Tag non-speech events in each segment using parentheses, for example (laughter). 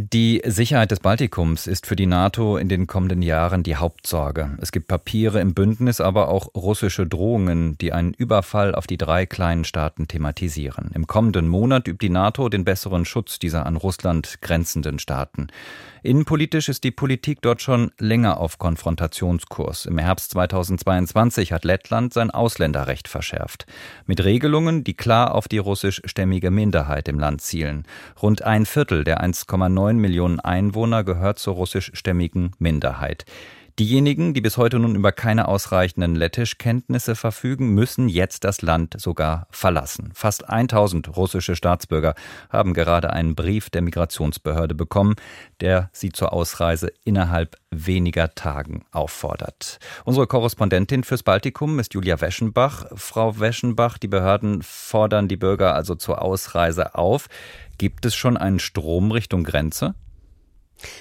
Die Sicherheit des Baltikums ist für die NATO in den kommenden Jahren die Hauptsorge. Es gibt Papiere im Bündnis, aber auch russische Drohungen, die einen Überfall auf die drei kleinen Staaten thematisieren. Im kommenden Monat übt die NATO den besseren Schutz dieser an Russland grenzenden Staaten. Innenpolitisch ist die Politik dort schon länger auf Konfrontationskurs. Im Herbst 2022 hat Lettland sein Ausländerrecht verschärft. Mit Regelungen, die klar auf die russischstämmige Minderheit im Land zielen. Rund ein Viertel der 1,9 Millionen Einwohner gehört zur russischstämmigen Minderheit. Diejenigen, die bis heute nun über keine ausreichenden Lettischkenntnisse verfügen, müssen jetzt das Land sogar verlassen. Fast 1000 russische Staatsbürger haben gerade einen Brief der Migrationsbehörde bekommen, der sie zur Ausreise innerhalb weniger Tagen auffordert. Unsere Korrespondentin fürs Baltikum ist Julia Weschenbach. Frau Weschenbach, die Behörden fordern die Bürger also zur Ausreise auf. Gibt es schon einen Strom Richtung Grenze?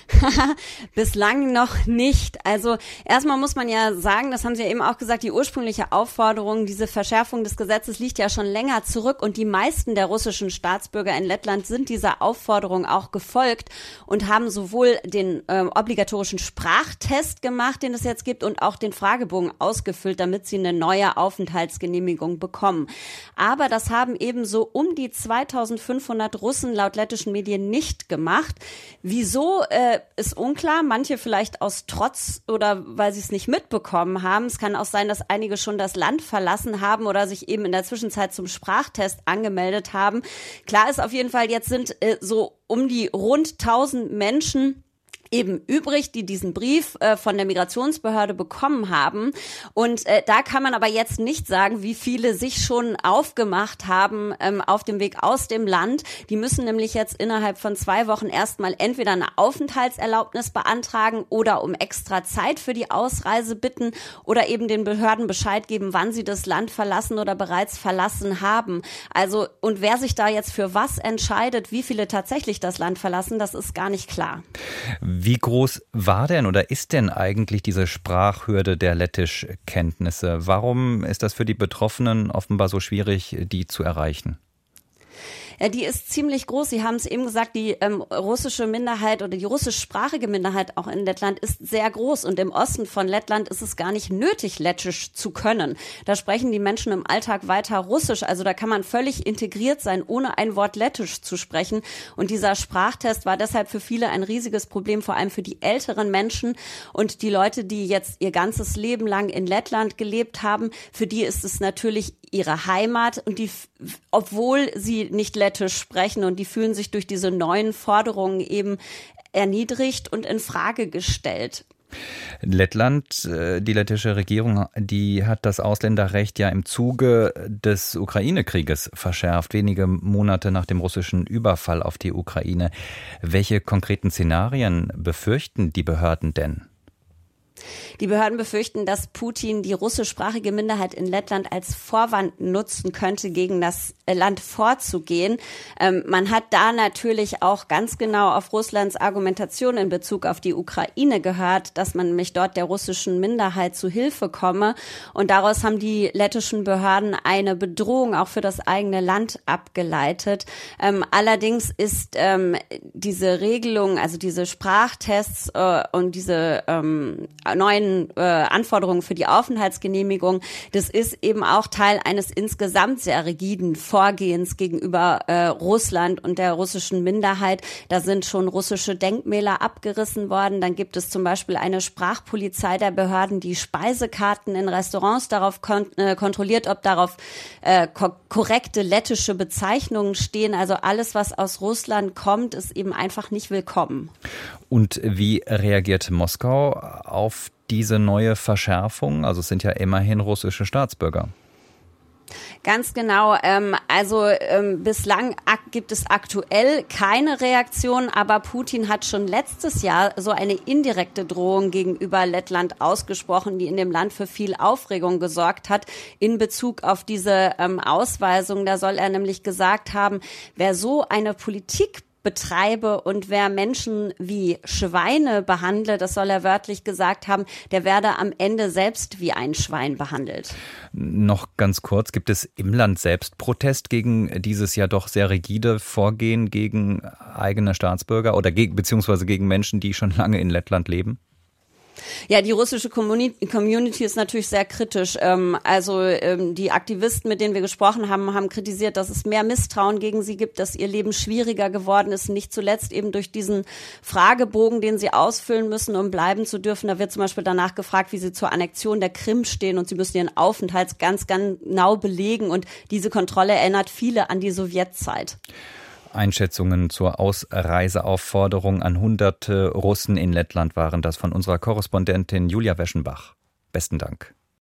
(laughs) Bislang noch nicht. Also erstmal muss man ja sagen, das haben Sie ja eben auch gesagt, die ursprüngliche Aufforderung, diese Verschärfung des Gesetzes liegt ja schon länger zurück und die meisten der russischen Staatsbürger in Lettland sind dieser Aufforderung auch gefolgt und haben sowohl den äh, obligatorischen Sprachtest gemacht, den es jetzt gibt, und auch den Fragebogen ausgefüllt, damit sie eine neue Aufenthaltsgenehmigung bekommen. Aber das haben ebenso um die 2500 Russen laut lettischen Medien nicht gemacht. Wieso äh, ist unklar. Manche vielleicht aus Trotz oder weil sie es nicht mitbekommen haben. Es kann auch sein, dass einige schon das Land verlassen haben oder sich eben in der Zwischenzeit zum Sprachtest angemeldet haben. Klar ist auf jeden Fall, jetzt sind äh, so um die rund 1000 Menschen eben übrig, die diesen Brief äh, von der Migrationsbehörde bekommen haben. Und äh, da kann man aber jetzt nicht sagen, wie viele sich schon aufgemacht haben ähm, auf dem Weg aus dem Land. Die müssen nämlich jetzt innerhalb von zwei Wochen erstmal entweder eine Aufenthaltserlaubnis beantragen oder um extra Zeit für die Ausreise bitten oder eben den Behörden Bescheid geben, wann sie das Land verlassen oder bereits verlassen haben. Also und wer sich da jetzt für was entscheidet, wie viele tatsächlich das Land verlassen, das ist gar nicht klar. Wie groß war denn oder ist denn eigentlich diese Sprachhürde der Lettischkenntnisse? Warum ist das für die Betroffenen offenbar so schwierig, die zu erreichen? Ja, die ist ziemlich groß. Sie haben es eben gesagt, die ähm, russische Minderheit oder die russischsprachige Minderheit auch in Lettland ist sehr groß. Und im Osten von Lettland ist es gar nicht nötig, Lettisch zu können. Da sprechen die Menschen im Alltag weiter Russisch. Also da kann man völlig integriert sein, ohne ein Wort Lettisch zu sprechen. Und dieser Sprachtest war deshalb für viele ein riesiges Problem, vor allem für die älteren Menschen und die Leute, die jetzt ihr ganzes Leben lang in Lettland gelebt haben. Für die ist es natürlich ihre Heimat und die, obwohl sie nicht lettisch sprechen und die fühlen sich durch diese neuen Forderungen eben erniedrigt und in Frage gestellt. Lettland, äh, die lettische Regierung, die hat das Ausländerrecht ja im Zuge des Ukraine-Krieges verschärft, wenige Monate nach dem russischen Überfall auf die Ukraine. Welche konkreten Szenarien befürchten die Behörden denn? Die Behörden befürchten, dass Putin die russischsprachige Minderheit in Lettland als Vorwand nutzen könnte, gegen das Land vorzugehen. Ähm, man hat da natürlich auch ganz genau auf Russlands Argumentation in Bezug auf die Ukraine gehört, dass man nämlich dort der russischen Minderheit zu Hilfe komme. Und daraus haben die lettischen Behörden eine Bedrohung auch für das eigene Land abgeleitet. Ähm, allerdings ist ähm, diese Regelung, also diese Sprachtests äh, und diese ähm, neuen äh, Anforderungen für die Aufenthaltsgenehmigung, das ist eben auch Teil eines insgesamt sehr rigiden Vorgehens gegenüber äh, Russland und der russischen Minderheit. Da sind schon russische Denkmäler abgerissen worden. Dann gibt es zum Beispiel eine Sprachpolizei der Behörden, die Speisekarten in Restaurants darauf kon äh, kontrolliert, ob darauf äh, ko korrekte lettische Bezeichnungen stehen. Also alles, was aus Russland kommt, ist eben einfach nicht willkommen. Und wie reagiert Moskau auf diese neue Verschärfung? Also es sind ja immerhin russische Staatsbürger. Ganz genau. Ähm, also ähm, bislang gibt es aktuell keine Reaktion, aber Putin hat schon letztes Jahr so eine indirekte Drohung gegenüber Lettland ausgesprochen, die in dem Land für viel Aufregung gesorgt hat in Bezug auf diese ähm, Ausweisung. Da soll er nämlich gesagt haben, wer so eine Politik betreibe und wer Menschen wie Schweine behandle, das soll er wörtlich gesagt haben, der werde am Ende selbst wie ein Schwein behandelt. Noch ganz kurz, gibt es im Land selbst Protest gegen dieses ja doch sehr rigide Vorgehen gegen eigene Staatsbürger oder ge beziehungsweise gegen Menschen, die schon lange in Lettland leben? Ja, die russische Community ist natürlich sehr kritisch. Ähm, also ähm, die Aktivisten, mit denen wir gesprochen haben, haben kritisiert, dass es mehr Misstrauen gegen sie gibt, dass ihr Leben schwieriger geworden ist, nicht zuletzt eben durch diesen Fragebogen, den sie ausfüllen müssen, um bleiben zu dürfen. Da wird zum Beispiel danach gefragt, wie sie zur Annexion der Krim stehen und sie müssen ihren Aufenthalt ganz, ganz genau belegen und diese Kontrolle erinnert viele an die Sowjetzeit. Einschätzungen zur Ausreiseaufforderung an hunderte Russen in Lettland waren das von unserer Korrespondentin Julia Weschenbach. Besten Dank.